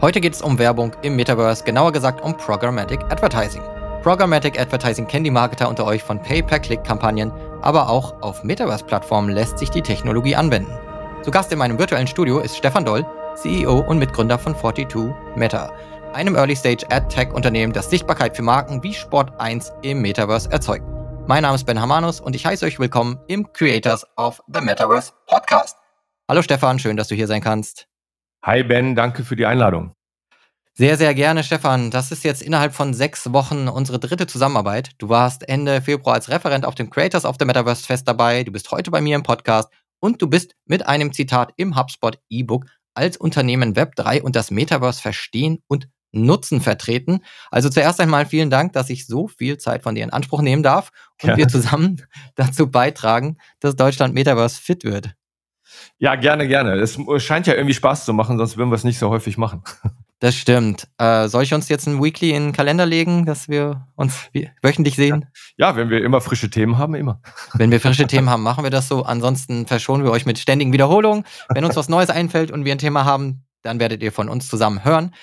Heute geht es um Werbung im Metaverse, genauer gesagt um Programmatic Advertising. Programmatic Advertising kennen die Marketer unter euch von Pay-per-Click-Kampagnen, aber auch auf Metaverse-Plattformen lässt sich die Technologie anwenden. Zu Gast in meinem virtuellen Studio ist Stefan Doll, CEO und Mitgründer von 42 Meta, einem Early-Stage Ad-Tech-Unternehmen, das Sichtbarkeit für Marken wie Sport 1 im Metaverse erzeugt. Mein Name ist Ben Hamanus und ich heiße euch willkommen im Creators of the Metaverse Podcast. Hallo Stefan, schön, dass du hier sein kannst. Hi Ben, danke für die Einladung. Sehr, sehr gerne, Stefan. Das ist jetzt innerhalb von sechs Wochen unsere dritte Zusammenarbeit. Du warst Ende Februar als Referent auf dem Creators of the Metaverse Fest dabei. Du bist heute bei mir im Podcast und du bist mit einem Zitat im HubSpot E-Book als Unternehmen Web3 und das Metaverse verstehen und Nutzen vertreten. Also zuerst einmal vielen Dank, dass ich so viel Zeit von dir in Anspruch nehmen darf und ja. wir zusammen dazu beitragen, dass Deutschland Metaverse fit wird. Ja, gerne, gerne. Es scheint ja irgendwie Spaß zu machen, sonst würden wir es nicht so häufig machen. Das stimmt. Äh, soll ich uns jetzt ein Weekly in den Kalender legen, dass wir uns wöchentlich sehen? Ja, wenn wir immer frische Themen haben, immer. Wenn wir frische Themen haben, machen wir das so. Ansonsten verschonen wir euch mit ständigen Wiederholungen. Wenn uns was Neues einfällt und wir ein Thema haben, dann werdet ihr von uns zusammen hören.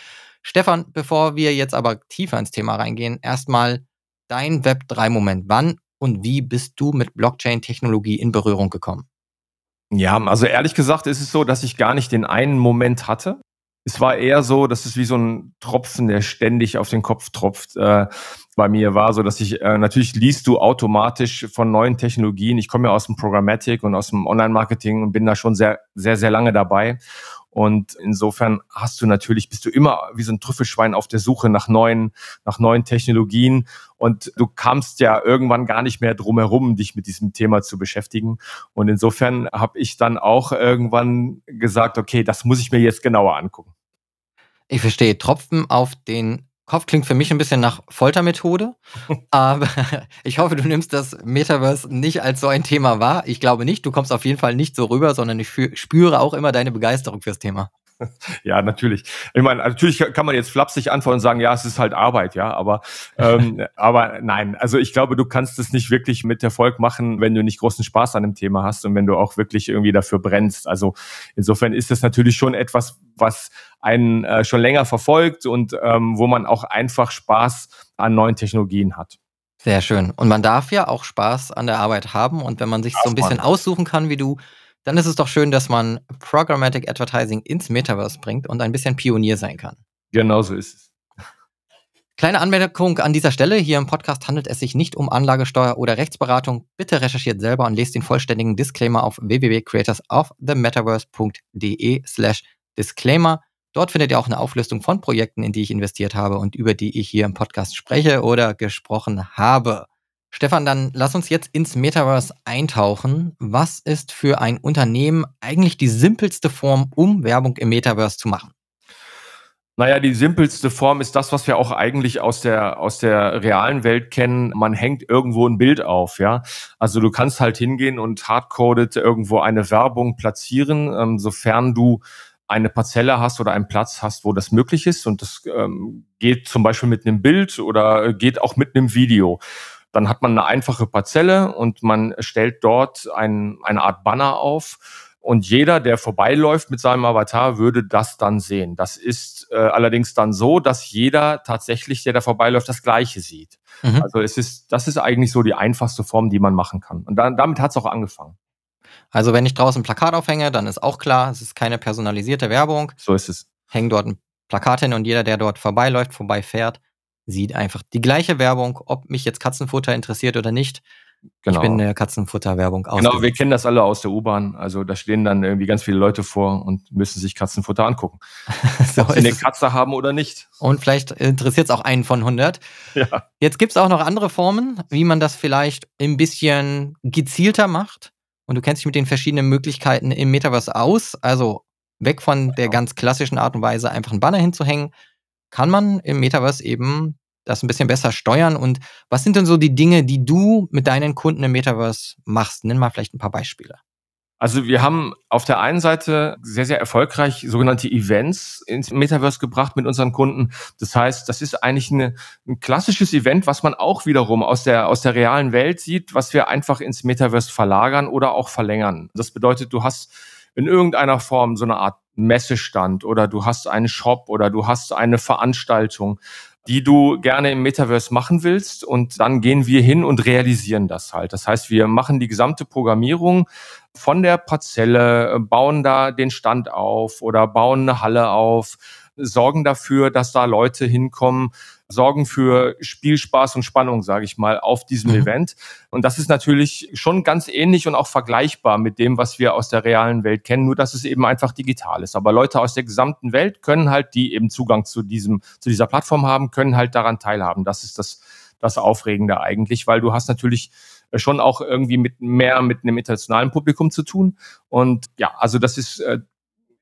Stefan, bevor wir jetzt aber tiefer ins Thema reingehen, erstmal dein Web3-Moment. Wann und wie bist du mit Blockchain-Technologie in Berührung gekommen? Ja, also ehrlich gesagt ist es so, dass ich gar nicht den einen Moment hatte. Es war eher so, dass es wie so ein Tropfen, der ständig auf den Kopf tropft. Äh, bei mir war so, dass ich äh, natürlich liest du automatisch von neuen Technologien. Ich komme ja aus dem Programmatic und aus dem Online-Marketing und bin da schon sehr, sehr, sehr lange dabei. Und insofern hast du natürlich, bist du immer wie so ein Trüffelschwein auf der Suche nach neuen, nach neuen Technologien. Und du kamst ja irgendwann gar nicht mehr drum herum, dich mit diesem Thema zu beschäftigen. Und insofern habe ich dann auch irgendwann gesagt, okay, das muss ich mir jetzt genauer angucken. Ich verstehe. Tropfen auf den Kopf klingt für mich ein bisschen nach Foltermethode, aber ich hoffe, du nimmst das Metaverse nicht als so ein Thema wahr. Ich glaube nicht, du kommst auf jeden Fall nicht so rüber, sondern ich spüre auch immer deine Begeisterung fürs Thema. Ja, natürlich. Ich meine, natürlich kann man jetzt flapsig antworten und sagen, ja, es ist halt Arbeit, ja, aber, ähm, aber nein, also ich glaube, du kannst es nicht wirklich mit Erfolg machen, wenn du nicht großen Spaß an dem Thema hast und wenn du auch wirklich irgendwie dafür brennst. Also insofern ist das natürlich schon etwas, was einen äh, schon länger verfolgt und ähm, wo man auch einfach Spaß an neuen Technologien hat. Sehr schön. Und man darf ja auch Spaß an der Arbeit haben und wenn man sich so ein bisschen aussuchen kann, wie du, dann ist es doch schön, dass man Programmatic Advertising ins Metaverse bringt und ein bisschen Pionier sein kann. Genau so ist es. Kleine Anmerkung an dieser Stelle. Hier im Podcast handelt es sich nicht um Anlagesteuer oder Rechtsberatung. Bitte recherchiert selber und lest den vollständigen Disclaimer auf www.creatorsofthemetaverse.de slash disclaimer. Dort findet ihr auch eine Auflistung von Projekten, in die ich investiert habe und über die ich hier im Podcast spreche oder gesprochen habe. Stefan, dann lass uns jetzt ins Metaverse eintauchen. Was ist für ein Unternehmen eigentlich die simpelste Form, um Werbung im Metaverse zu machen? Naja, die simpelste Form ist das, was wir auch eigentlich aus der, aus der realen Welt kennen. Man hängt irgendwo ein Bild auf, ja. Also du kannst halt hingehen und hardcoded irgendwo eine Werbung platzieren, ähm, sofern du eine Parzelle hast oder einen Platz hast, wo das möglich ist. Und das ähm, geht zum Beispiel mit einem Bild oder geht auch mit einem Video. Dann hat man eine einfache Parzelle und man stellt dort ein, eine Art Banner auf. Und jeder, der vorbeiläuft mit seinem Avatar, würde das dann sehen. Das ist äh, allerdings dann so, dass jeder tatsächlich, der da vorbeiläuft, das Gleiche sieht. Mhm. Also es ist, das ist eigentlich so die einfachste Form, die man machen kann. Und dann, damit hat es auch angefangen. Also wenn ich draußen ein Plakat aufhänge, dann ist auch klar, es ist keine personalisierte Werbung. So ist es. Hängen dort ein Plakat hin und jeder, der dort vorbeiläuft, vorbeifährt, sieht einfach die gleiche Werbung, ob mich jetzt Katzenfutter interessiert oder nicht. Genau. Ich bin eine Katzenfutter-Werbung aus. Genau, wir kennen das alle aus der U-Bahn. Also da stehen dann irgendwie ganz viele Leute vor und müssen sich Katzenfutter angucken. so ob sie eine Katze haben oder nicht. Und vielleicht interessiert es auch einen von 100. Ja. Jetzt gibt es auch noch andere Formen, wie man das vielleicht ein bisschen gezielter macht. Und du kennst dich mit den verschiedenen Möglichkeiten im Metaverse aus. Also weg von der genau. ganz klassischen Art und Weise, einfach einen Banner hinzuhängen, kann man im Metaverse eben das ein bisschen besser steuern? Und was sind denn so die Dinge, die du mit deinen Kunden im Metaverse machst? Nenn mal vielleicht ein paar Beispiele. Also wir haben auf der einen Seite sehr, sehr erfolgreich sogenannte Events ins Metaverse gebracht mit unseren Kunden. Das heißt, das ist eigentlich eine, ein klassisches Event, was man auch wiederum aus der, aus der realen Welt sieht, was wir einfach ins Metaverse verlagern oder auch verlängern. Das bedeutet, du hast in irgendeiner Form so eine Art Messestand oder du hast einen Shop oder du hast eine Veranstaltung, die du gerne im Metaverse machen willst. Und dann gehen wir hin und realisieren das halt. Das heißt, wir machen die gesamte Programmierung von der Parzelle, bauen da den Stand auf oder bauen eine Halle auf, sorgen dafür, dass da Leute hinkommen, sorgen für Spielspaß und Spannung, sage ich mal, auf diesem mhm. Event. Und das ist natürlich schon ganz ähnlich und auch vergleichbar mit dem, was wir aus der realen Welt kennen, nur dass es eben einfach digital ist. Aber Leute aus der gesamten Welt können halt, die eben Zugang zu diesem, zu dieser Plattform haben, können halt daran teilhaben. Das ist das, das Aufregende eigentlich, weil du hast natürlich schon auch irgendwie mit mehr mit einem internationalen Publikum zu tun. Und ja, also das ist, äh,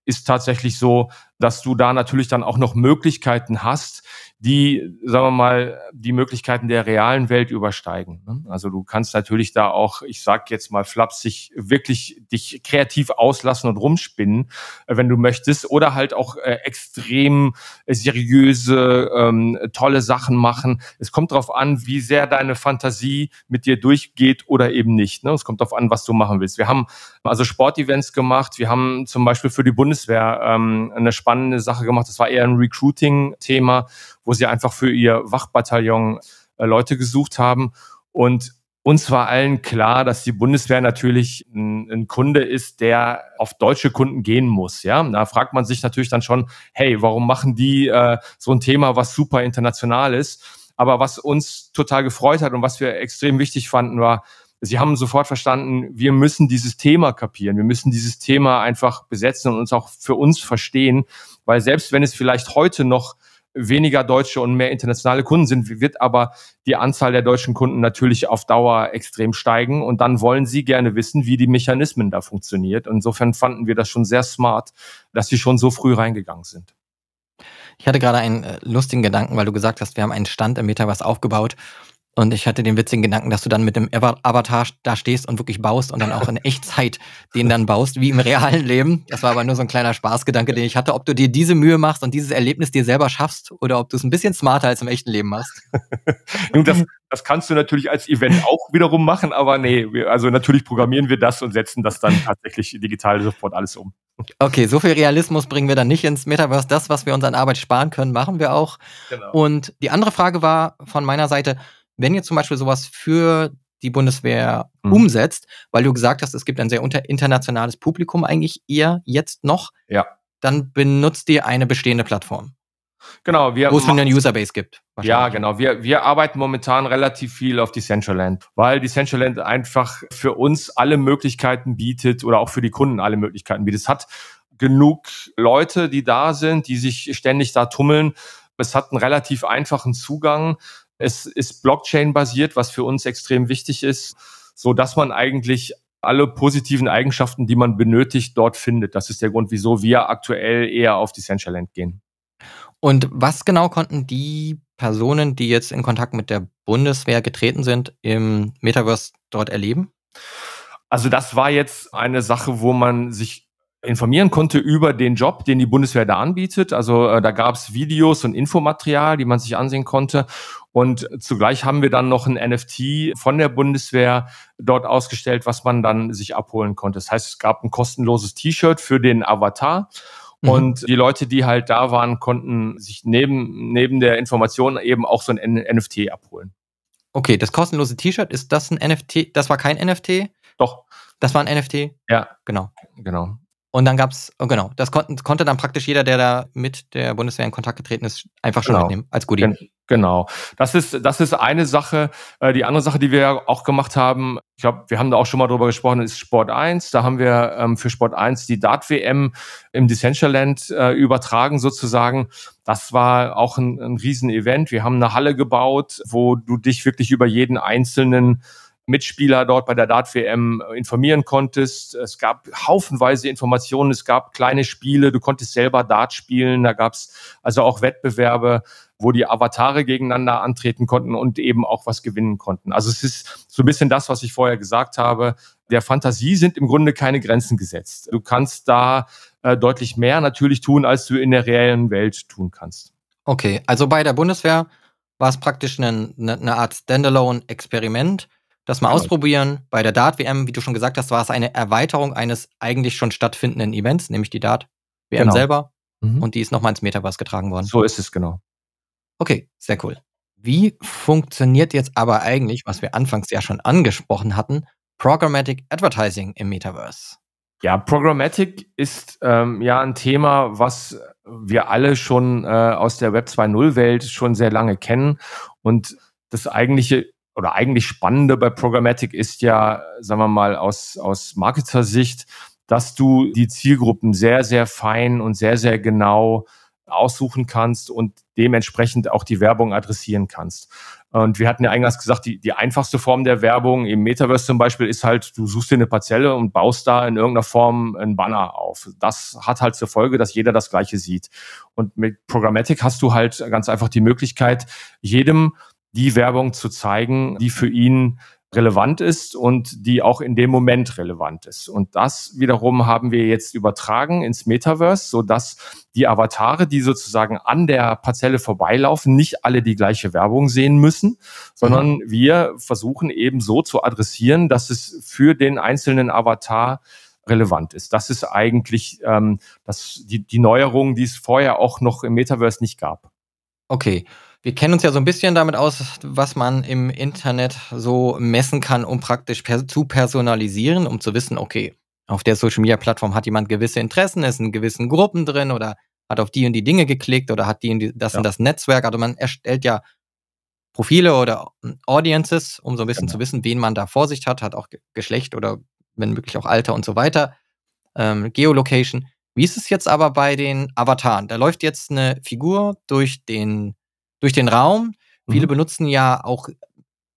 ist tatsächlich so, dass du da natürlich dann auch noch Möglichkeiten hast, die, sagen wir mal, die Möglichkeiten der realen Welt übersteigen. Ne? Also du kannst natürlich da auch, ich sag jetzt mal flapsig, wirklich dich kreativ auslassen und rumspinnen, äh, wenn du möchtest, oder halt auch äh, extrem seriöse, ähm, tolle Sachen machen. Es kommt darauf an, wie sehr deine Fantasie mit dir durchgeht oder eben nicht. Ne? Es kommt darauf an, was du machen willst. Wir haben also Sportevents gemacht. Wir haben zum Beispiel für die Bundeswehr ähm, eine spannende Sache gemacht. Das war eher ein Recruiting-Thema wo sie einfach für ihr Wachbataillon äh, Leute gesucht haben. Und uns war allen klar, dass die Bundeswehr natürlich ein, ein, Kunde ist, der auf deutsche Kunden gehen muss. Ja, da fragt man sich natürlich dann schon, hey, warum machen die äh, so ein Thema, was super international ist? Aber was uns total gefreut hat und was wir extrem wichtig fanden, war, sie haben sofort verstanden, wir müssen dieses Thema kapieren, wir müssen dieses Thema einfach besetzen und uns auch für uns verstehen, weil selbst wenn es vielleicht heute noch weniger deutsche und mehr internationale Kunden sind, wird aber die Anzahl der deutschen Kunden natürlich auf Dauer extrem steigen. Und dann wollen sie gerne wissen, wie die Mechanismen da funktioniert. Insofern fanden wir das schon sehr smart, dass sie schon so früh reingegangen sind. Ich hatte gerade einen äh, lustigen Gedanken, weil du gesagt hast, wir haben einen Stand im Metaverse aufgebaut und ich hatte den witzigen Gedanken, dass du dann mit dem Avatar da stehst und wirklich baust und dann auch in Echtzeit den dann baust, wie im realen Leben. Das war aber nur so ein kleiner Spaßgedanke, den ich hatte, ob du dir diese Mühe machst und dieses Erlebnis dir selber schaffst oder ob du es ein bisschen smarter als im echten Leben machst. Nun, das, das kannst du natürlich als Event auch wiederum machen, aber nee, also natürlich programmieren wir das und setzen das dann tatsächlich digital sofort alles um. Okay, so viel Realismus bringen wir dann nicht ins Metaverse. Das, was wir uns an Arbeit sparen können, machen wir auch. Genau. Und die andere Frage war von meiner Seite, wenn ihr zum Beispiel sowas für die Bundeswehr mhm. umsetzt, weil du gesagt hast, es gibt ein sehr internationales Publikum eigentlich eher jetzt noch, ja. dann benutzt ihr eine bestehende Plattform. Genau, wir wo es schon eine Userbase gibt. Ja, genau. Wir, wir arbeiten momentan relativ viel auf Decentraland, weil Decentraland einfach für uns alle Möglichkeiten bietet oder auch für die Kunden alle Möglichkeiten bietet. Es hat genug Leute, die da sind, die sich ständig da tummeln. Es hat einen relativ einfachen Zugang. Es ist Blockchain-basiert, was für uns extrem wichtig ist, so dass man eigentlich alle positiven Eigenschaften, die man benötigt, dort findet. Das ist der Grund, wieso wir aktuell eher auf Decentraland gehen. Und was genau konnten die Personen, die jetzt in Kontakt mit der Bundeswehr getreten sind, im Metaverse dort erleben? Also das war jetzt eine Sache, wo man sich informieren konnte über den Job, den die Bundeswehr da anbietet. Also äh, da gab es Videos und Infomaterial, die man sich ansehen konnte. Und zugleich haben wir dann noch ein NFT von der Bundeswehr dort ausgestellt, was man dann sich abholen konnte. Das heißt, es gab ein kostenloses T-Shirt für den Avatar. Mhm. Und die Leute, die halt da waren, konnten sich neben, neben der Information eben auch so ein NFT abholen. Okay, das kostenlose T-Shirt, ist das ein NFT? Das war kein NFT? Doch. Das war ein NFT? Ja. Genau. Genau. Und dann gab's, oh genau, das konnten, konnte dann praktisch jeder, der da mit der Bundeswehr in Kontakt getreten ist, einfach schon genau. mitnehmen als Goodie. Genau. Das ist, das ist eine Sache. Äh, die andere Sache, die wir auch gemacht haben, ich glaube, wir haben da auch schon mal drüber gesprochen, ist Sport 1. Da haben wir ähm, für Sport 1 die Dart-WM im Decentraland äh, übertragen sozusagen. Das war auch ein, ein Riesen-Event. Wir haben eine Halle gebaut, wo du dich wirklich über jeden einzelnen Mitspieler dort bei der Dart-WM informieren konntest. Es gab haufenweise Informationen, es gab kleine Spiele, du konntest selber Dart spielen, da gab es also auch Wettbewerbe, wo die Avatare gegeneinander antreten konnten und eben auch was gewinnen konnten. Also es ist so ein bisschen das, was ich vorher gesagt habe. Der Fantasie sind im Grunde keine Grenzen gesetzt. Du kannst da äh, deutlich mehr natürlich tun, als du in der reellen Welt tun kannst. Okay, also bei der Bundeswehr war es praktisch eine, eine Art Standalone-Experiment das mal genau. ausprobieren. Bei der Dart-WM, wie du schon gesagt hast, war es eine Erweiterung eines eigentlich schon stattfindenden Events, nämlich die Dart-WM genau. selber. Mhm. Und die ist nochmal ins Metaverse getragen worden. So ist es, genau. Okay, sehr cool. Wie funktioniert jetzt aber eigentlich, was wir anfangs ja schon angesprochen hatten, Programmatic Advertising im Metaverse? Ja, Programmatic ist ähm, ja ein Thema, was wir alle schon äh, aus der Web 2.0 Welt schon sehr lange kennen. Und das eigentliche oder eigentlich Spannende bei Programmatic ist ja, sagen wir mal, aus, aus Marketer-Sicht, dass du die Zielgruppen sehr, sehr fein und sehr, sehr genau aussuchen kannst und dementsprechend auch die Werbung adressieren kannst. Und wir hatten ja eingangs gesagt, die, die einfachste Form der Werbung im Metaverse zum Beispiel ist halt, du suchst dir eine Parzelle und baust da in irgendeiner Form einen Banner auf. Das hat halt zur Folge, dass jeder das Gleiche sieht. Und mit Programmatic hast du halt ganz einfach die Möglichkeit, jedem die Werbung zu zeigen, die für ihn relevant ist und die auch in dem Moment relevant ist. Und das wiederum haben wir jetzt übertragen ins Metaverse, so dass die Avatare, die sozusagen an der Parzelle vorbeilaufen, nicht alle die gleiche Werbung sehen müssen, sondern mhm. wir versuchen eben so zu adressieren, dass es für den einzelnen Avatar relevant ist. Das ist eigentlich ähm, das, die, die Neuerung, die es vorher auch noch im Metaverse nicht gab. Okay. Wir kennen uns ja so ein bisschen damit aus, was man im Internet so messen kann, um praktisch per zu personalisieren, um zu wissen, okay, auf der Social Media Plattform hat jemand gewisse Interessen, ist in gewissen Gruppen drin oder hat auf die und die Dinge geklickt oder hat die und die, das ja. und das Netzwerk. Also man erstellt ja Profile oder Audiences, um so ein bisschen genau. zu wissen, wen man da vor sich hat, hat auch Geschlecht oder wenn möglich auch Alter und so weiter, ähm, Geolocation. Wie ist es jetzt aber bei den Avataren? Da läuft jetzt eine Figur durch den durch den Raum. Mhm. Viele benutzen ja auch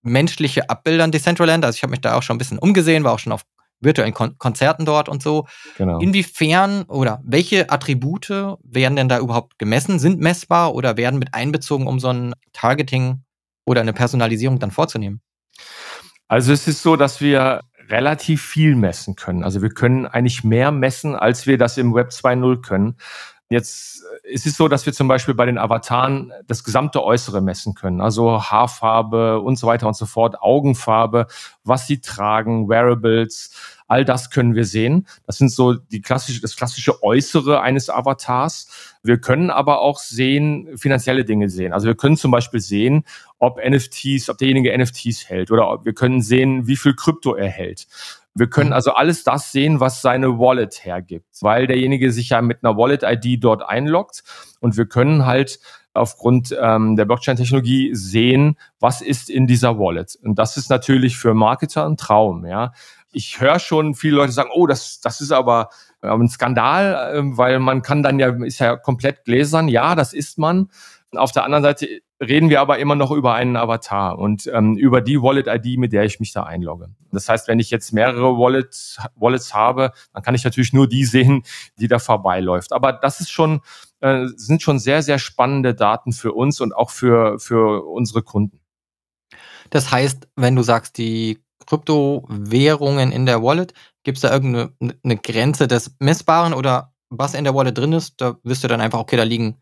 menschliche Abbilder in Decentraland. Also ich habe mich da auch schon ein bisschen umgesehen, war auch schon auf virtuellen Kon Konzerten dort und so. Genau. Inwiefern oder welche Attribute werden denn da überhaupt gemessen, sind messbar oder werden mit einbezogen, um so ein Targeting oder eine Personalisierung dann vorzunehmen? Also es ist so, dass wir relativ viel messen können. Also wir können eigentlich mehr messen, als wir das im Web 2.0 können. Jetzt äh, ist es so, dass wir zum Beispiel bei den Avataren das gesamte Äußere messen können. Also Haarfarbe und so weiter und so fort, Augenfarbe, was sie tragen, Wearables, all das können wir sehen. Das sind so die klassische, das klassische Äußere eines Avatars. Wir können aber auch sehen, finanzielle Dinge sehen. Also wir können zum Beispiel sehen, ob NFTs, ob derjenige NFTs hält oder wir können sehen, wie viel Krypto er hält. Wir können mhm. also alles das sehen, was seine Wallet hergibt, weil derjenige sich ja mit einer Wallet-ID dort einloggt und wir können halt aufgrund ähm, der Blockchain-Technologie sehen, was ist in dieser Wallet. Und das ist natürlich für Marketer ein Traum. Ja, ich höre schon viele Leute sagen, oh, das, das ist aber ein Skandal, ähm, weil man kann dann ja, ist ja komplett gläsern. Ja, das ist man. Auf der anderen Seite reden wir aber immer noch über einen Avatar und ähm, über die Wallet-ID, mit der ich mich da einlogge. Das heißt, wenn ich jetzt mehrere Wallets, Wallets habe, dann kann ich natürlich nur die sehen, die da vorbeiläuft. Aber das ist schon, äh, sind schon sehr, sehr spannende Daten für uns und auch für, für unsere Kunden. Das heißt, wenn du sagst, die Kryptowährungen in der Wallet, gibt es da irgendeine eine Grenze des Messbaren oder was in der Wallet drin ist? Da wirst du dann einfach, okay, da liegen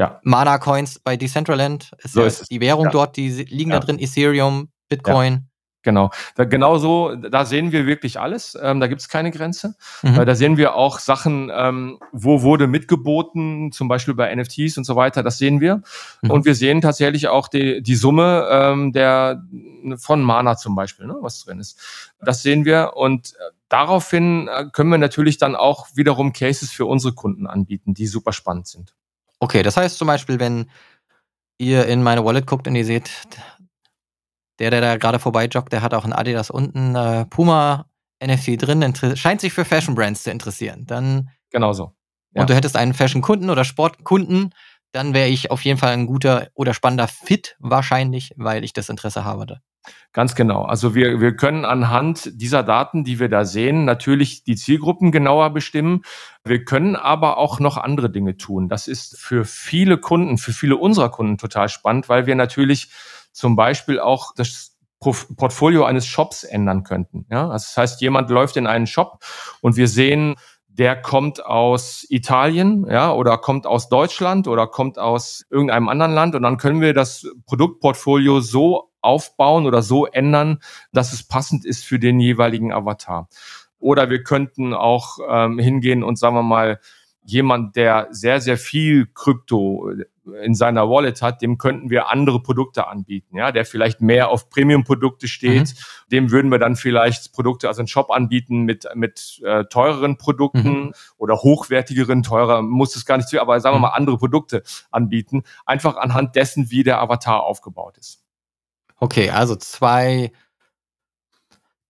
ja. Mana-Coins bei Decentraland ist, so ja ist die Währung ja. dort, die liegen da drin, Ethereum, Bitcoin. Genau, da, genau so, da sehen wir wirklich alles. Ähm, da gibt es keine Grenze. Mhm. Äh, da sehen wir auch Sachen, ähm, wo wurde mitgeboten, zum Beispiel bei NFTs und so weiter. Das sehen wir. Mhm. Und wir sehen tatsächlich auch die, die Summe ähm, der von Mana zum Beispiel, ne, was drin ist. Das sehen wir und äh, daraufhin äh, können wir natürlich dann auch wiederum Cases für unsere Kunden anbieten, die super spannend sind. Okay, das heißt zum Beispiel, wenn ihr in meine Wallet guckt und ihr seht, der, der da gerade vorbei joggt, der hat auch ein Adidas unten äh, Puma NFT drin, scheint sich für Fashion Brands zu interessieren. Dann genauso. Ja. Und du hättest einen Fashion-Kunden oder Sportkunden, dann wäre ich auf jeden Fall ein guter oder spannender Fit wahrscheinlich, weil ich das Interesse habe. Ganz genau. Also wir, wir können anhand dieser Daten, die wir da sehen, natürlich die Zielgruppen genauer bestimmen. Wir können aber auch noch andere Dinge tun. Das ist für viele Kunden, für viele unserer Kunden total spannend, weil wir natürlich zum Beispiel auch das Portfolio eines Shops ändern könnten. Ja, das heißt, jemand läuft in einen Shop und wir sehen, der kommt aus Italien, ja, oder kommt aus Deutschland oder kommt aus irgendeinem anderen Land und dann können wir das Produktportfolio so aufbauen oder so ändern, dass es passend ist für den jeweiligen Avatar. Oder wir könnten auch ähm, hingehen und sagen wir mal, jemand, der sehr, sehr viel Krypto in seiner Wallet hat, dem könnten wir andere Produkte anbieten, ja, der vielleicht mehr auf Premium-Produkte steht, mhm. dem würden wir dann vielleicht Produkte, also einen Shop anbieten mit, mit äh, teureren Produkten mhm. oder hochwertigeren, teurer, muss es gar nicht zu, aber sagen wir mhm. mal andere Produkte anbieten, einfach anhand dessen, wie der Avatar aufgebaut ist. Okay, also zwei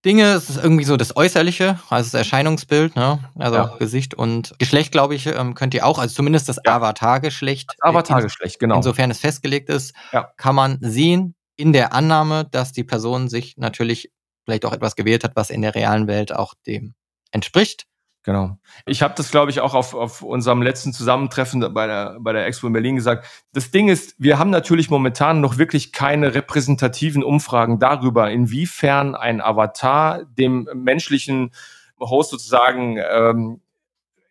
Dinge, es ist irgendwie so das Äußerliche, also das Erscheinungsbild, ne? also ja. Gesicht und Geschlecht, glaube ich, ähm, könnt ihr auch, also zumindest das ja. Avatar-Geschlecht. Avatar-Geschlecht, genau. Insofern es festgelegt ist, ja. kann man sehen in der Annahme, dass die Person sich natürlich vielleicht auch etwas gewählt hat, was in der realen Welt auch dem entspricht. Genau. Ich habe das, glaube ich, auch auf, auf unserem letzten Zusammentreffen bei der, bei der Expo in Berlin gesagt. Das Ding ist, wir haben natürlich momentan noch wirklich keine repräsentativen Umfragen darüber, inwiefern ein Avatar dem menschlichen Host sozusagen ähm,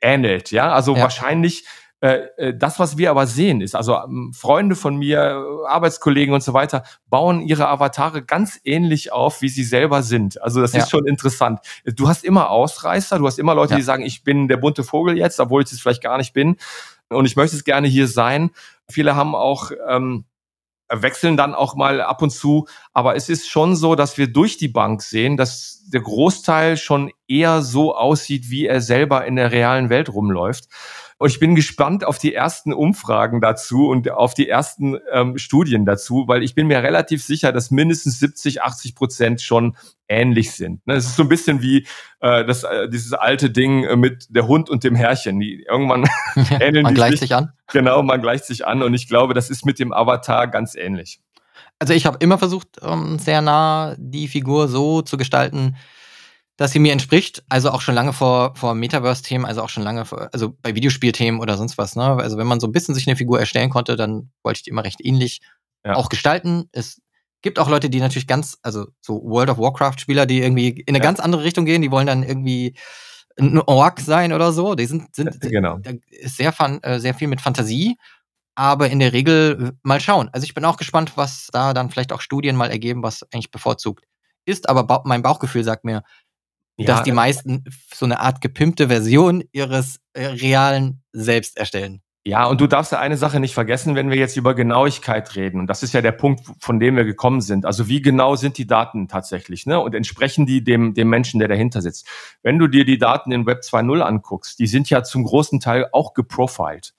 ähnelt. Ja, also ja. wahrscheinlich das, was wir aber sehen, ist, also ähm, Freunde von mir, Arbeitskollegen und so weiter, bauen ihre Avatare ganz ähnlich auf, wie sie selber sind. Also das ja. ist schon interessant. Du hast immer Ausreißer, du hast immer Leute, ja. die sagen, ich bin der bunte Vogel jetzt, obwohl ich es vielleicht gar nicht bin. Und ich möchte es gerne hier sein. Viele haben auch ähm, wechseln dann auch mal ab und zu. Aber es ist schon so, dass wir durch die Bank sehen, dass der Großteil schon eher so aussieht, wie er selber in der realen Welt rumläuft. Und ich bin gespannt auf die ersten Umfragen dazu und auf die ersten ähm, Studien dazu, weil ich bin mir relativ sicher, dass mindestens 70, 80 Prozent schon ähnlich sind. Ne, es ist so ein bisschen wie äh, das, äh, dieses alte Ding äh, mit der Hund und dem Herrchen. Die, irgendwann ähneln man die gleicht sich, sich an. Genau, man gleicht sich an und ich glaube, das ist mit dem Avatar ganz ähnlich. Also ich habe immer versucht, ähm, sehr nah die Figur so zu gestalten, dass sie mir entspricht. Also auch schon lange vor, vor Metaverse-Themen, also auch schon lange, vor, also bei Videospielthemen oder sonst was. Ne? Also wenn man so ein bisschen sich eine Figur erstellen konnte, dann wollte ich die immer recht ähnlich ja. auch gestalten. Es gibt auch Leute, die natürlich ganz, also so World of Warcraft-Spieler, die irgendwie in eine ja. ganz andere Richtung gehen. Die wollen dann irgendwie ein Ork sein oder so. Die sind, sind genau. da ist sehr, fan, äh, sehr viel mit Fantasie. Aber in der Regel mal schauen. Also ich bin auch gespannt, was da dann vielleicht auch Studien mal ergeben, was eigentlich bevorzugt ist. Aber ba mein Bauchgefühl sagt mir, ja, dass die meisten so eine Art gepimpte Version ihres äh, realen Selbst erstellen. Ja, und du darfst ja eine Sache nicht vergessen, wenn wir jetzt über Genauigkeit reden. Und das ist ja der Punkt, von dem wir gekommen sind. Also wie genau sind die Daten tatsächlich? Ne? Und entsprechen die dem, dem Menschen, der dahinter sitzt? Wenn du dir die Daten in Web 2.0 anguckst, die sind ja zum großen Teil auch geprofiled.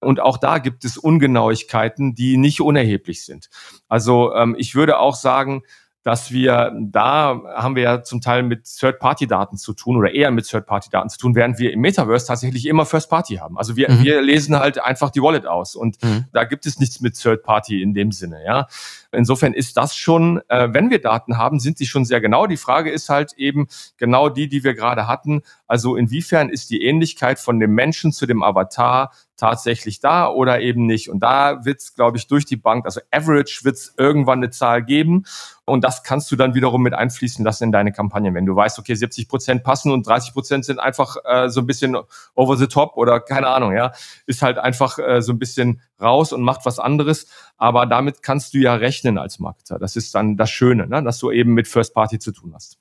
Und auch da gibt es Ungenauigkeiten, die nicht unerheblich sind. Also ähm, ich würde auch sagen, dass wir da haben wir ja zum Teil mit Third-Party-Daten zu tun oder eher mit Third-Party-Daten zu tun, während wir im Metaverse tatsächlich immer First-Party haben. Also wir, mhm. wir lesen halt einfach die Wallet aus und mhm. da gibt es nichts mit Third-Party in dem Sinne, ja. Insofern ist das schon, äh, wenn wir Daten haben, sind sie schon sehr genau. Die Frage ist halt eben genau die, die wir gerade hatten. Also inwiefern ist die Ähnlichkeit von dem Menschen zu dem Avatar tatsächlich da oder eben nicht. Und da wird es, glaube ich, durch die Bank, also Average wird es irgendwann eine Zahl geben. Und das kannst du dann wiederum mit einfließen lassen in deine Kampagne. Wenn du weißt, okay, 70 Prozent passen und 30 Prozent sind einfach äh, so ein bisschen over the top oder keine Ahnung, ja, ist halt einfach äh, so ein bisschen raus und macht was anderes. Aber damit kannst du ja rechnen als Marketer. Das ist dann das Schöne, ne? dass du eben mit First Party zu tun hast.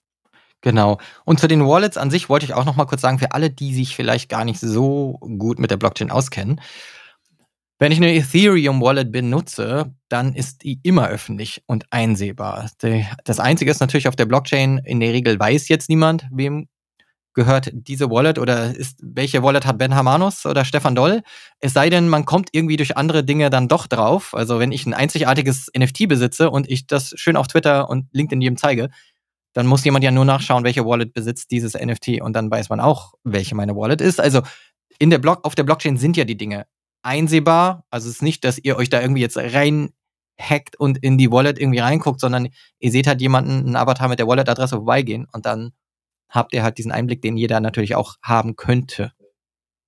Genau. Und zu den Wallets an sich wollte ich auch noch mal kurz sagen, für alle, die sich vielleicht gar nicht so gut mit der Blockchain auskennen. Wenn ich eine Ethereum Wallet benutze, dann ist die immer öffentlich und einsehbar. Das Einzige ist natürlich auf der Blockchain, in der Regel weiß jetzt niemand, wem gehört diese Wallet oder ist, welche Wallet hat Ben Hamanus oder Stefan Doll? Es sei denn, man kommt irgendwie durch andere Dinge dann doch drauf. Also wenn ich ein einzigartiges NFT besitze und ich das schön auf Twitter und LinkedIn jedem zeige, dann muss jemand ja nur nachschauen, welche Wallet besitzt dieses NFT und dann weiß man auch, welche meine Wallet ist. Also in der Block, auf der Blockchain sind ja die Dinge einsehbar. Also es ist nicht, dass ihr euch da irgendwie jetzt rein hackt und in die Wallet irgendwie reinguckt, sondern ihr seht halt jemanden, einen Avatar mit der Wallet-Adresse vorbeigehen und dann habt ihr halt diesen Einblick, den jeder natürlich auch haben könnte.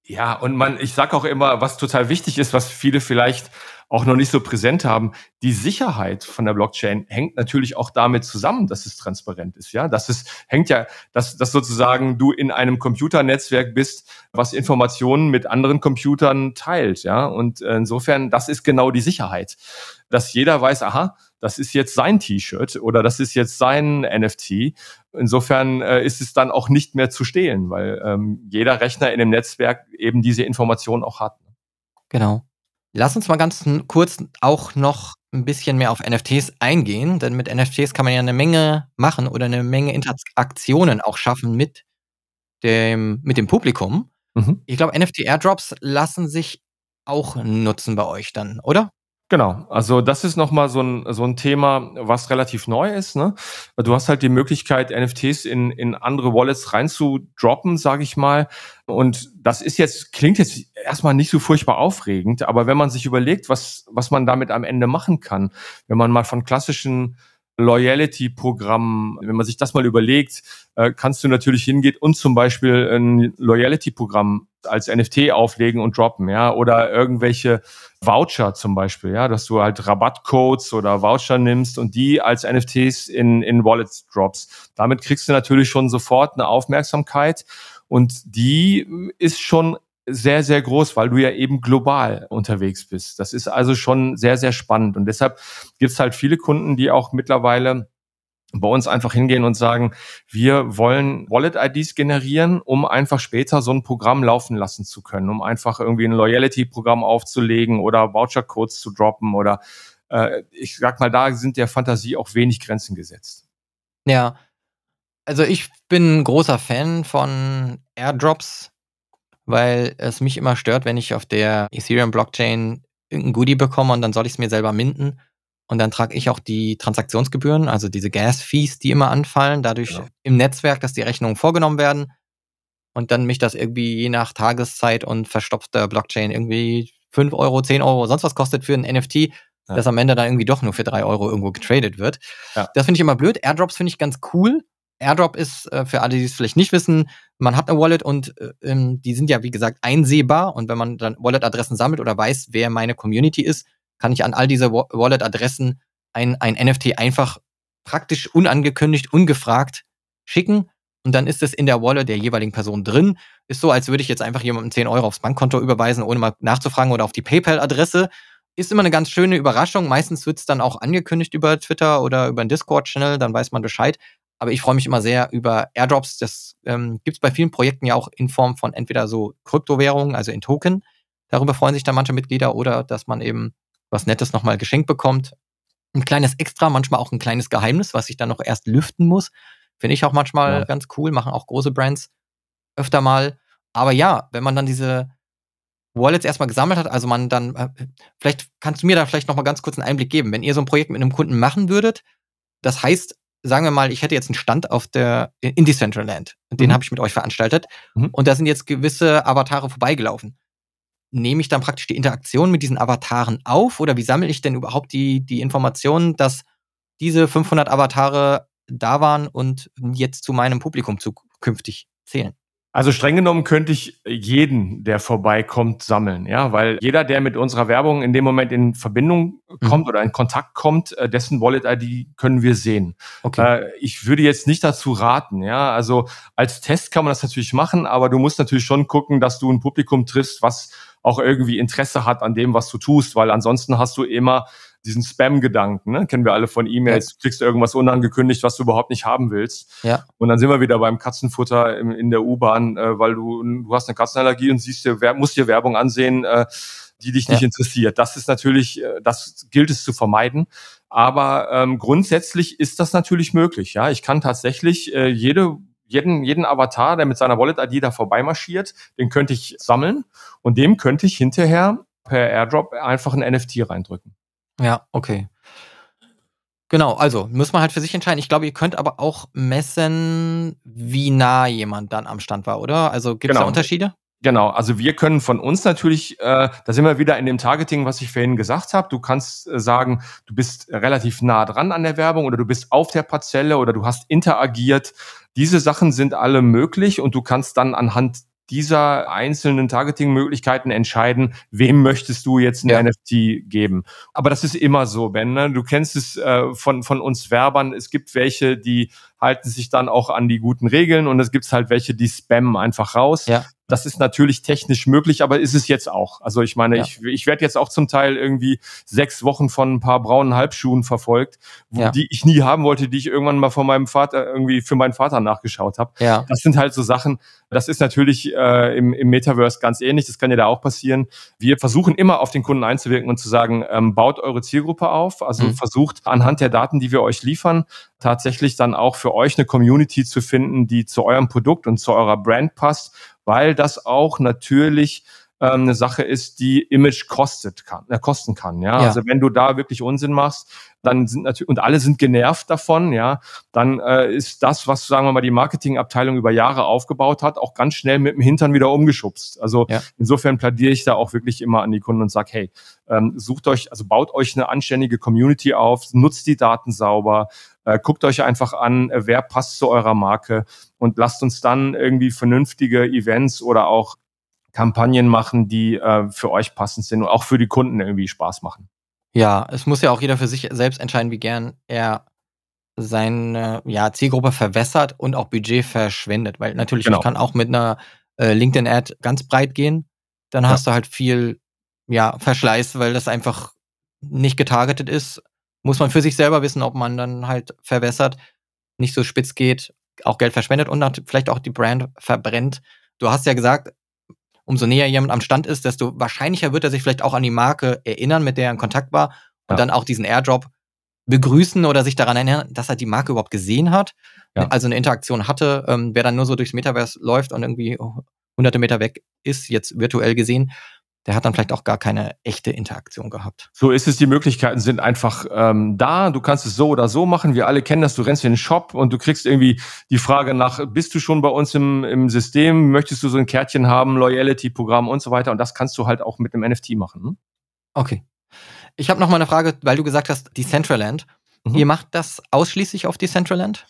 Ja, und man, ich sag auch immer, was total wichtig ist, was viele vielleicht auch noch nicht so präsent haben, die Sicherheit von der Blockchain hängt natürlich auch damit zusammen, dass es transparent ist. Ja, das ist, hängt ja, dass, dass sozusagen du in einem Computernetzwerk bist, was Informationen mit anderen Computern teilt. Ja, und insofern, das ist genau die Sicherheit, dass jeder weiß, aha, das ist jetzt sein T-Shirt oder das ist jetzt sein NFT. Insofern äh, ist es dann auch nicht mehr zu stehlen, weil ähm, jeder Rechner in dem Netzwerk eben diese Information auch hat. Genau. Lass uns mal ganz kurz auch noch ein bisschen mehr auf NFTs eingehen, denn mit NFTs kann man ja eine Menge machen oder eine Menge Interaktionen auch schaffen mit dem, mit dem Publikum. Mhm. Ich glaube, NFT-Airdrops lassen sich auch nutzen bei euch dann, oder? Genau, also das ist nochmal so ein, so ein Thema, was relativ neu ist. Ne? Du hast halt die Möglichkeit, NFTs in, in andere Wallets reinzudroppen, sage ich mal. Und das ist jetzt, klingt jetzt erstmal nicht so furchtbar aufregend, aber wenn man sich überlegt, was, was man damit am Ende machen kann, wenn man mal von klassischen Loyalty-Programm, wenn man sich das mal überlegt, äh, kannst du natürlich hingehen und zum Beispiel ein Loyalty-Programm als NFT auflegen und droppen, ja, oder irgendwelche Voucher zum Beispiel, ja, dass du halt Rabattcodes oder Voucher nimmst und die als NFTs in, in Wallets drops. Damit kriegst du natürlich schon sofort eine Aufmerksamkeit und die ist schon sehr, sehr groß, weil du ja eben global unterwegs bist. Das ist also schon sehr, sehr spannend. Und deshalb gibt es halt viele Kunden, die auch mittlerweile bei uns einfach hingehen und sagen, wir wollen Wallet-IDs generieren, um einfach später so ein Programm laufen lassen zu können, um einfach irgendwie ein Loyalty-Programm aufzulegen oder Voucher-Codes zu droppen oder äh, ich sag mal, da sind der Fantasie auch wenig Grenzen gesetzt. Ja, also ich bin ein großer Fan von Airdrops weil es mich immer stört, wenn ich auf der Ethereum-Blockchain irgendein Goodie bekomme und dann soll ich es mir selber minden. Und dann trage ich auch die Transaktionsgebühren, also diese Gas-Fees, die immer anfallen, dadurch ja. im Netzwerk, dass die Rechnungen vorgenommen werden. Und dann mich das irgendwie je nach Tageszeit und verstopfter Blockchain irgendwie 5 Euro, 10 Euro, sonst was kostet für ein NFT, ja. das am Ende dann irgendwie doch nur für 3 Euro irgendwo getradet wird. Ja. Das finde ich immer blöd. Airdrops finde ich ganz cool, Airdrop ist, äh, für alle, die es vielleicht nicht wissen, man hat eine Wallet und äh, ähm, die sind ja, wie gesagt, einsehbar. Und wenn man dann Wallet-Adressen sammelt oder weiß, wer meine Community ist, kann ich an all diese Wallet-Adressen ein, ein NFT einfach praktisch unangekündigt, ungefragt schicken. Und dann ist es in der Wallet der jeweiligen Person drin. Ist so, als würde ich jetzt einfach jemandem 10 Euro aufs Bankkonto überweisen, ohne mal nachzufragen oder auf die PayPal-Adresse. Ist immer eine ganz schöne Überraschung. Meistens wird es dann auch angekündigt über Twitter oder über einen Discord-Channel, dann weiß man Bescheid. Aber ich freue mich immer sehr über Airdrops. Das ähm, gibt es bei vielen Projekten ja auch in Form von entweder so Kryptowährungen, also in Token. Darüber freuen sich dann manche Mitglieder oder dass man eben was Nettes nochmal geschenkt bekommt. Ein kleines Extra, manchmal auch ein kleines Geheimnis, was ich dann noch erst lüften muss. Finde ich auch manchmal ja. ganz cool, machen auch große Brands öfter mal. Aber ja, wenn man dann diese Wallets erstmal gesammelt hat, also man dann, äh, vielleicht kannst du mir da vielleicht nochmal ganz kurz einen Einblick geben. Wenn ihr so ein Projekt mit einem Kunden machen würdet, das heißt, sagen wir mal, ich hätte jetzt einen Stand auf der in Decentraland. Den mhm. habe ich mit euch veranstaltet. Mhm. Und da sind jetzt gewisse Avatare vorbeigelaufen. Nehme ich dann praktisch die Interaktion mit diesen Avataren auf oder wie sammle ich denn überhaupt die, die Informationen, dass diese 500 Avatare da waren und jetzt zu meinem Publikum zukünftig zählen? Also streng genommen könnte ich jeden, der vorbeikommt, sammeln, ja, weil jeder, der mit unserer Werbung in dem Moment in Verbindung kommt mhm. oder in Kontakt kommt, äh, dessen Wallet-ID können wir sehen. Okay. Äh, ich würde jetzt nicht dazu raten, ja, also als Test kann man das natürlich machen, aber du musst natürlich schon gucken, dass du ein Publikum triffst, was auch irgendwie Interesse hat an dem, was du tust, weil ansonsten hast du immer diesen Spam-Gedanken, ne? kennen wir alle von E-Mails, ja. du kriegst irgendwas unangekündigt, was du überhaupt nicht haben willst. Ja. Und dann sind wir wieder beim Katzenfutter in, in der U-Bahn, äh, weil du, du hast eine Katzenallergie und siehst dir, musst dir Werbung ansehen, äh, die dich nicht interessiert. Das ist natürlich, äh, das gilt es zu vermeiden. Aber ähm, grundsätzlich ist das natürlich möglich. Ja, ich kann tatsächlich äh, jede jeden, jeden Avatar, der mit seiner Wallet-ID da vorbeimarschiert, den könnte ich sammeln und dem könnte ich hinterher per Airdrop einfach ein NFT reindrücken. Ja, okay. Genau, also muss man halt für sich entscheiden. Ich glaube, ihr könnt aber auch messen, wie nah jemand dann am Stand war, oder? Also gibt es genau. da Unterschiede? Genau, also wir können von uns natürlich, äh, da sind wir wieder in dem Targeting, was ich vorhin gesagt habe. Du kannst äh, sagen, du bist relativ nah dran an der Werbung oder du bist auf der Parzelle oder du hast interagiert. Diese Sachen sind alle möglich und du kannst dann anhand dieser einzelnen Targeting-Möglichkeiten entscheiden, wem möchtest du jetzt ein ja. NFT geben. Aber das ist immer so, Ben. Ne? Du kennst es äh, von, von uns Werbern. Es gibt welche, die halten sich dann auch an die guten Regeln und es gibt halt welche, die spammen einfach raus. Ja. Das ist natürlich technisch möglich, aber ist es jetzt auch. Also ich meine, ja. ich, ich werde jetzt auch zum Teil irgendwie sechs Wochen von ein paar braunen Halbschuhen verfolgt, ja. die ich nie haben wollte, die ich irgendwann mal von meinem Vater irgendwie für meinen Vater nachgeschaut habe. Ja. Das sind halt so Sachen, das ist natürlich äh, im, im Metaverse ganz ähnlich, das kann ja da auch passieren. Wir versuchen immer auf den Kunden einzuwirken und zu sagen, ähm, baut eure Zielgruppe auf, also mhm. versucht anhand der Daten, die wir euch liefern, tatsächlich dann auch für euch eine Community zu finden, die zu eurem Produkt und zu eurer Brand passt, weil das auch natürlich ähm, eine Sache ist, die Image kostet kann, äh, kosten kann. Ja? ja? also wenn du da wirklich Unsinn machst, dann sind natürlich und alle sind genervt davon, ja, dann äh, ist das, was sagen wir mal die Marketingabteilung über Jahre aufgebaut hat, auch ganz schnell mit dem Hintern wieder umgeschubst. Also ja. insofern plädiere ich da auch wirklich immer an die Kunden und sage, hey, ähm, sucht euch, also baut euch eine anständige Community auf, nutzt die Daten sauber, äh, guckt euch einfach an, äh, wer passt zu eurer Marke und lasst uns dann irgendwie vernünftige Events oder auch Kampagnen machen, die äh, für euch passend sind und auch für die Kunden irgendwie Spaß machen. Ja, es muss ja auch jeder für sich selbst entscheiden, wie gern er seine ja, Zielgruppe verwässert und auch Budget verschwendet. Weil natürlich, genau. ich kann auch mit einer äh, LinkedIn-Ad ganz breit gehen. Dann ja. hast du halt viel ja, Verschleiß, weil das einfach nicht getargetet ist. Muss man für sich selber wissen, ob man dann halt verwässert, nicht so spitz geht, auch Geld verschwendet und vielleicht auch die Brand verbrennt. Du hast ja gesagt, umso näher jemand am Stand ist, desto wahrscheinlicher wird er sich vielleicht auch an die Marke erinnern, mit der er in Kontakt war und ja. dann auch diesen Airdrop begrüßen oder sich daran erinnern, dass er die Marke überhaupt gesehen hat, ja. also eine Interaktion hatte. Ähm, wer dann nur so durchs Metaverse läuft und irgendwie hunderte Meter weg ist, jetzt virtuell gesehen, der hat dann vielleicht auch gar keine echte Interaktion gehabt. So ist es, die Möglichkeiten sind einfach ähm, da. Du kannst es so oder so machen. Wir alle kennen das. Du rennst in den Shop und du kriegst irgendwie die Frage nach, bist du schon bei uns im, im System? Möchtest du so ein Kärtchen haben, Loyalty-Programm und so weiter? Und das kannst du halt auch mit einem NFT machen. Hm? Okay. Ich habe noch mal eine Frage, weil du gesagt hast, Decentraland. Mhm. Ihr macht das ausschließlich auf Decentraland?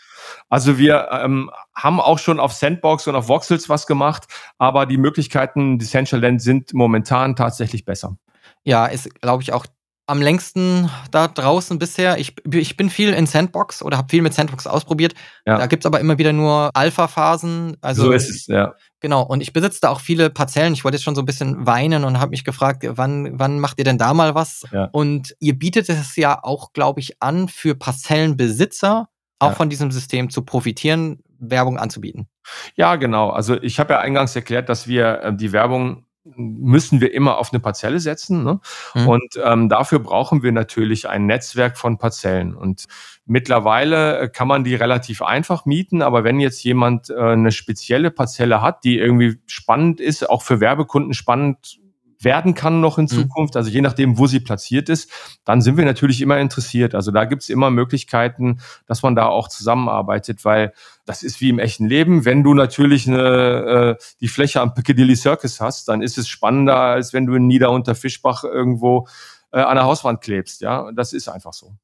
Also wir ähm, haben auch schon auf Sandbox und auf Voxels was gemacht, aber die Möglichkeiten Decentraland sind momentan tatsächlich besser. Ja, ist, glaube ich, auch am längsten da draußen bisher. Ich, ich bin viel in Sandbox oder habe viel mit Sandbox ausprobiert. Ja. Da gibt es aber immer wieder nur Alpha-Phasen. Also, so ist es, ja. Genau, und ich besitze da auch viele Parzellen. Ich wollte jetzt schon so ein bisschen weinen und habe mich gefragt, wann, wann macht ihr denn da mal was? Ja. Und ihr bietet es ja auch, glaube ich, an für Parzellenbesitzer, auch ja. von diesem System zu profitieren, Werbung anzubieten. Ja, genau. Also ich habe ja eingangs erklärt, dass wir äh, die Werbung müssen wir immer auf eine Parzelle setzen. Ne? Mhm. Und ähm, dafür brauchen wir natürlich ein Netzwerk von Parzellen. Und mittlerweile äh, kann man die relativ einfach mieten, aber wenn jetzt jemand äh, eine spezielle Parzelle hat, die irgendwie spannend ist, auch für Werbekunden spannend werden kann noch in mhm. Zukunft, also je nachdem, wo sie platziert ist, dann sind wir natürlich immer interessiert. Also da gibt's immer Möglichkeiten, dass man da auch zusammenarbeitet, weil das ist wie im echten Leben. Wenn du natürlich eine, äh, die Fläche am Piccadilly Circus hast, dann ist es spannender, als wenn du in Nieder- unter Fischbach irgendwo äh, an der Hauswand klebst. Ja, das ist einfach so.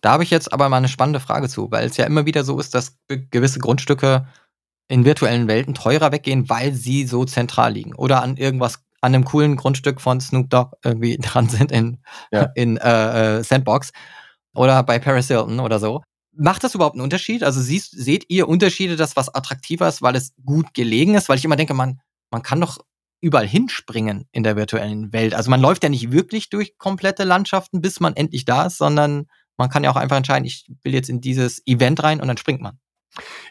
Da habe ich jetzt aber mal eine spannende Frage zu, weil es ja immer wieder so ist, dass gewisse Grundstücke in virtuellen Welten teurer weggehen, weil sie so zentral liegen oder an irgendwas an einem coolen Grundstück von Snoop Dogg irgendwie dran sind in, ja. in äh, äh, Sandbox oder bei Paris Hilton oder so. Macht das überhaupt einen Unterschied? Also siehst, seht ihr Unterschiede, dass was attraktiver ist, weil es gut gelegen ist? Weil ich immer denke, man, man kann doch überall hinspringen in der virtuellen Welt. Also man läuft ja nicht wirklich durch komplette Landschaften, bis man endlich da ist, sondern man kann ja auch einfach entscheiden, ich will jetzt in dieses Event rein und dann springt man.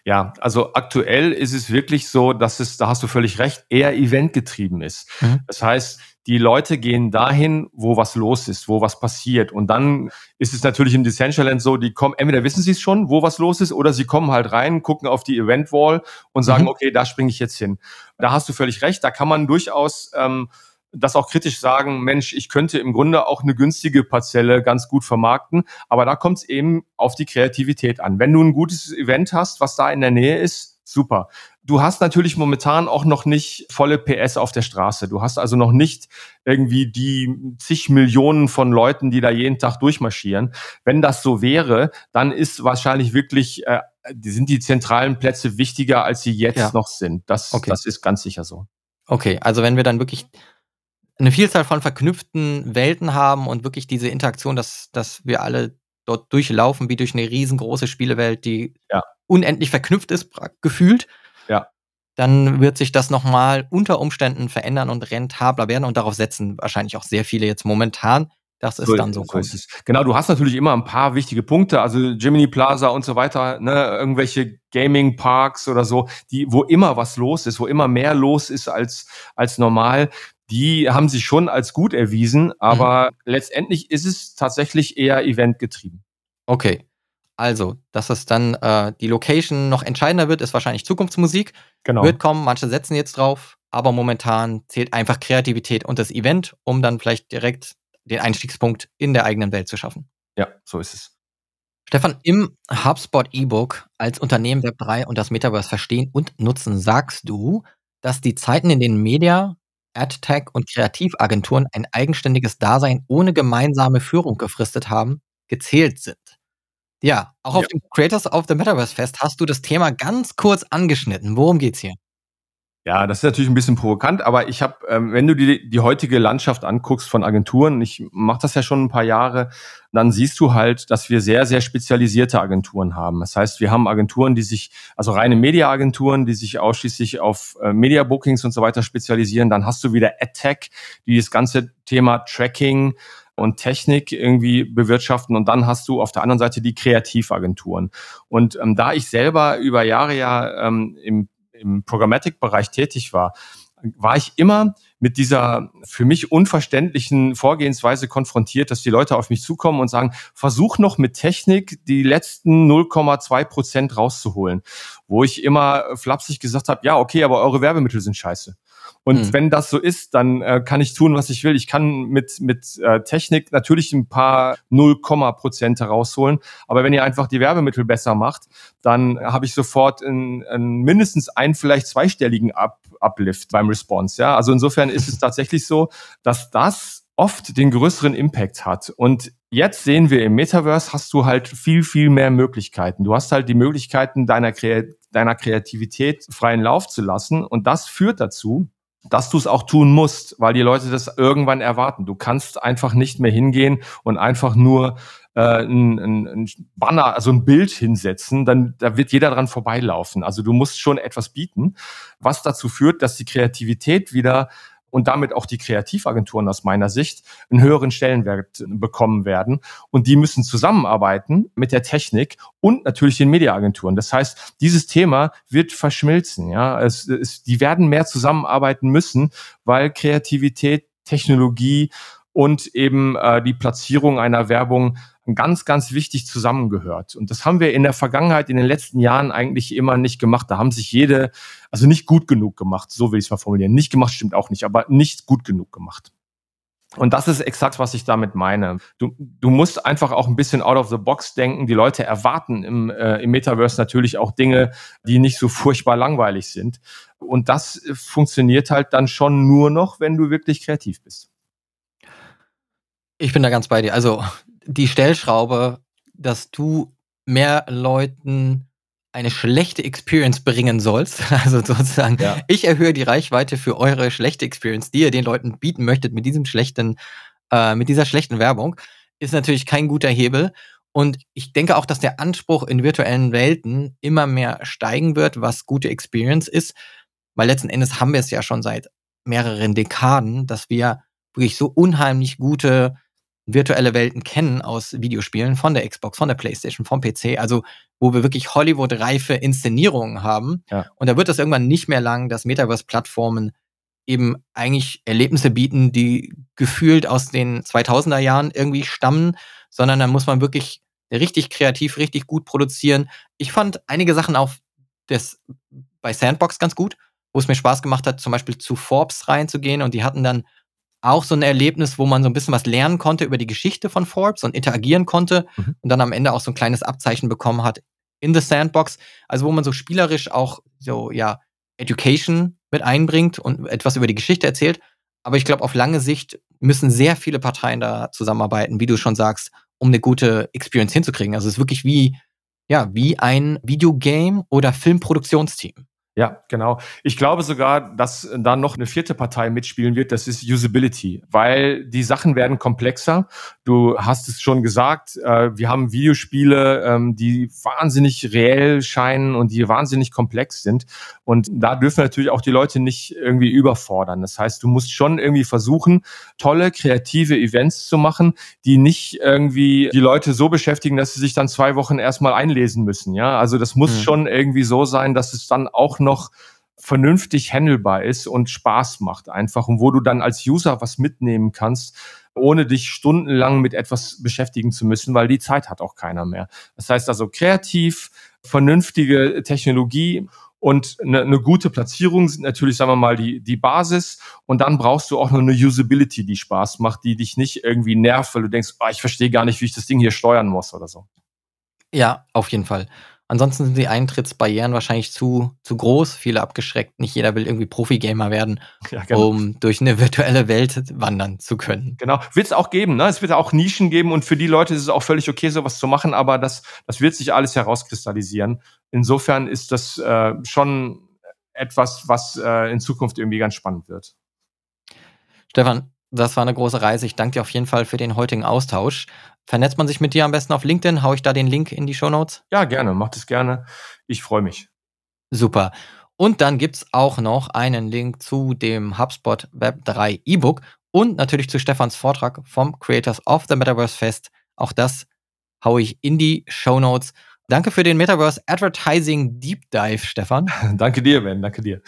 Ja, also aktuell ist es wirklich so, dass es, da hast du völlig recht, eher eventgetrieben ist. Mhm. Das heißt, die Leute gehen dahin, wo was los ist, wo was passiert. Und dann ist es natürlich im Decentraland so, die kommen, entweder wissen sie es schon, wo was los ist, oder sie kommen halt rein, gucken auf die Event-Wall und sagen, mhm. okay, da springe ich jetzt hin. Da hast du völlig recht, da kann man durchaus ähm, das auch kritisch sagen, Mensch, ich könnte im Grunde auch eine günstige Parzelle ganz gut vermarkten, aber da kommt es eben auf die Kreativität an. Wenn du ein gutes Event hast, was da in der Nähe ist, super. Du hast natürlich momentan auch noch nicht volle PS auf der Straße. Du hast also noch nicht irgendwie die zig Millionen von Leuten, die da jeden Tag durchmarschieren. Wenn das so wäre, dann ist wahrscheinlich wirklich, äh, sind die zentralen Plätze wichtiger, als sie jetzt ja. noch sind. Das, okay. das ist ganz sicher so. Okay, also wenn wir dann wirklich eine Vielzahl von verknüpften Welten haben und wirklich diese Interaktion, dass, dass wir alle dort durchlaufen, wie durch eine riesengroße Spielewelt, die ja. unendlich verknüpft ist, gefühlt. Ja. dann wird sich das nochmal unter Umständen verändern und rentabler werden. Und darauf setzen wahrscheinlich auch sehr viele jetzt momentan, dass es so, dann so, so. Es. Genau, du hast natürlich immer ein paar wichtige Punkte, also Jiminy Plaza und so weiter, ne, irgendwelche Gaming Parks oder so, die, wo immer was los ist, wo immer mehr los ist als, als normal. Die haben sich schon als gut erwiesen, aber mhm. letztendlich ist es tatsächlich eher eventgetrieben. Okay. Also, dass es dann äh, die Location noch entscheidender wird, ist wahrscheinlich Zukunftsmusik. Genau. Wird kommen, manche setzen jetzt drauf, aber momentan zählt einfach Kreativität und das Event, um dann vielleicht direkt den Einstiegspunkt in der eigenen Welt zu schaffen. Ja, so ist es. Stefan, im HubSpot E-Book als Unternehmen Web3 und das Metaverse verstehen und nutzen, sagst du, dass die Zeiten, in denen Media, AdTech und Kreativagenturen ein eigenständiges Dasein ohne gemeinsame Führung gefristet haben, gezählt sind. Ja, auch auf dem Creators of the Metaverse Fest hast du das Thema ganz kurz angeschnitten. Worum geht's hier? Ja, das ist natürlich ein bisschen provokant, aber ich habe, ähm, wenn du die, die heutige Landschaft anguckst von Agenturen, ich mache das ja schon ein paar Jahre, dann siehst du halt, dass wir sehr, sehr spezialisierte Agenturen haben. Das heißt, wir haben Agenturen, die sich, also reine Media-Agenturen, die sich ausschließlich auf äh, Media-Bookings und so weiter spezialisieren. Dann hast du wieder AdTech, die das ganze Thema Tracking, und Technik irgendwie bewirtschaften. Und dann hast du auf der anderen Seite die Kreativagenturen. Und ähm, da ich selber über Jahre ja ähm, im, im Programmatic-Bereich tätig war, war ich immer mit dieser für mich unverständlichen Vorgehensweise konfrontiert, dass die Leute auf mich zukommen und sagen, versuch noch mit Technik die letzten 0,2 Prozent rauszuholen. Wo ich immer flapsig gesagt habe, ja, okay, aber eure Werbemittel sind scheiße. Und mhm. wenn das so ist, dann äh, kann ich tun, was ich will. Ich kann mit, mit äh, Technik natürlich ein paar 0, Prozent herausholen. Aber wenn ihr einfach die Werbemittel besser macht, dann habe ich sofort in, in mindestens einen, vielleicht zweistelligen Up Uplift beim Response. Ja, also insofern ist es tatsächlich so, dass das oft den größeren Impact hat. Und jetzt sehen wir im Metaverse hast du halt viel, viel mehr Möglichkeiten. Du hast halt die Möglichkeiten deiner, deiner Kreativität freien Lauf zu lassen. Und das führt dazu, dass du es auch tun musst, weil die Leute das irgendwann erwarten. Du kannst einfach nicht mehr hingehen und einfach nur äh, ein, ein, ein Banner, also ein Bild hinsetzen, dann da wird jeder dran vorbeilaufen. Also du musst schon etwas bieten, was dazu führt, dass die Kreativität wieder und damit auch die Kreativagenturen aus meiner Sicht einen höheren Stellenwert bekommen werden. Und die müssen zusammenarbeiten mit der Technik und natürlich den Mediaagenturen. Das heißt, dieses Thema wird verschmilzen. Ja, es, es, die werden mehr zusammenarbeiten müssen, weil Kreativität, Technologie und eben äh, die Platzierung einer Werbung ganz, ganz wichtig zusammengehört. Und das haben wir in der Vergangenheit, in den letzten Jahren eigentlich immer nicht gemacht. Da haben sich jede, also nicht gut genug gemacht, so will ich es mal formulieren. Nicht gemacht stimmt auch nicht, aber nicht gut genug gemacht. Und das ist exakt, was ich damit meine. Du, du musst einfach auch ein bisschen out of the box denken. Die Leute erwarten im, äh, im Metaverse natürlich auch Dinge, die nicht so furchtbar langweilig sind. Und das funktioniert halt dann schon nur noch, wenn du wirklich kreativ bist. Ich bin da ganz bei dir. Also die Stellschraube, dass du mehr Leuten eine schlechte Experience bringen sollst. Also sozusagen, ja. ich erhöhe die Reichweite für eure schlechte Experience, die ihr den Leuten bieten möchtet mit diesem schlechten, äh, mit dieser schlechten Werbung, ist natürlich kein guter Hebel. Und ich denke auch, dass der Anspruch in virtuellen Welten immer mehr steigen wird, was gute Experience ist. Weil letzten Endes haben wir es ja schon seit mehreren Dekaden, dass wir wirklich so unheimlich gute virtuelle Welten kennen aus Videospielen von der Xbox, von der PlayStation, vom PC, also wo wir wirklich Hollywood-reife Inszenierungen haben. Ja. Und da wird es irgendwann nicht mehr lang, dass Metaverse-Plattformen eben eigentlich Erlebnisse bieten, die gefühlt aus den 2000er Jahren irgendwie stammen, sondern da muss man wirklich richtig kreativ, richtig gut produzieren. Ich fand einige Sachen auch des, bei Sandbox ganz gut, wo es mir Spaß gemacht hat, zum Beispiel zu Forbes reinzugehen und die hatten dann auch so ein Erlebnis, wo man so ein bisschen was lernen konnte über die Geschichte von Forbes und interagieren konnte mhm. und dann am Ende auch so ein kleines Abzeichen bekommen hat in the Sandbox. Also wo man so spielerisch auch so, ja, Education mit einbringt und etwas über die Geschichte erzählt. Aber ich glaube, auf lange Sicht müssen sehr viele Parteien da zusammenarbeiten, wie du schon sagst, um eine gute Experience hinzukriegen. Also es ist wirklich wie, ja, wie ein Videogame oder Filmproduktionsteam. Ja, genau. Ich glaube sogar, dass da noch eine vierte Partei mitspielen wird, das ist Usability, weil die Sachen werden komplexer. Du hast es schon gesagt, äh, wir haben Videospiele, ähm, die wahnsinnig reell scheinen und die wahnsinnig komplex sind. Und da dürfen natürlich auch die Leute nicht irgendwie überfordern. Das heißt, du musst schon irgendwie versuchen, tolle, kreative Events zu machen, die nicht irgendwie die Leute so beschäftigen, dass sie sich dann zwei Wochen erstmal einlesen müssen. Ja, also das muss mhm. schon irgendwie so sein, dass es dann auch noch vernünftig handelbar ist und Spaß macht einfach und wo du dann als User was mitnehmen kannst, ohne dich stundenlang mit etwas beschäftigen zu müssen, weil die Zeit hat auch keiner mehr. Das heißt also kreativ, vernünftige Technologie und eine, eine gute Platzierung sind natürlich, sagen wir mal, die, die Basis. Und dann brauchst du auch noch eine Usability, die Spaß macht, die dich nicht irgendwie nervt, weil du denkst, oh, ich verstehe gar nicht, wie ich das Ding hier steuern muss oder so. Ja, auf jeden Fall. Ansonsten sind die Eintrittsbarrieren wahrscheinlich zu, zu groß, viele abgeschreckt. Nicht jeder will irgendwie Profi-Gamer werden, ja, genau. um durch eine virtuelle Welt wandern zu können. Genau, wird es auch geben. Ne? Es wird auch Nischen geben und für die Leute ist es auch völlig okay, sowas zu machen, aber das, das wird sich alles herauskristallisieren. Insofern ist das äh, schon etwas, was äh, in Zukunft irgendwie ganz spannend wird. Stefan, das war eine große Reise. Ich danke dir auf jeden Fall für den heutigen Austausch. Vernetzt man sich mit dir am besten auf LinkedIn? Hau ich da den Link in die Show Notes? Ja, gerne. Macht es gerne. Ich freue mich. Super. Und dann gibt es auch noch einen Link zu dem HubSpot Web 3 E-Book und natürlich zu Stefans Vortrag vom Creators of the Metaverse Fest. Auch das haue ich in die Show Notes. Danke für den Metaverse Advertising Deep Dive, Stefan. danke dir, Ben. Danke dir.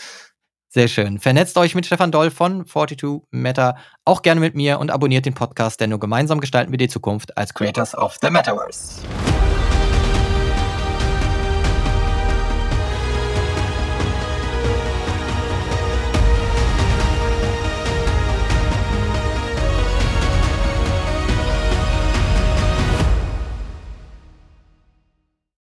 Sehr schön. Vernetzt euch mit Stefan Doll von 42 Meta auch gerne mit mir und abonniert den Podcast, denn nur gemeinsam gestalten wir die Zukunft als Creators of the Metaverse.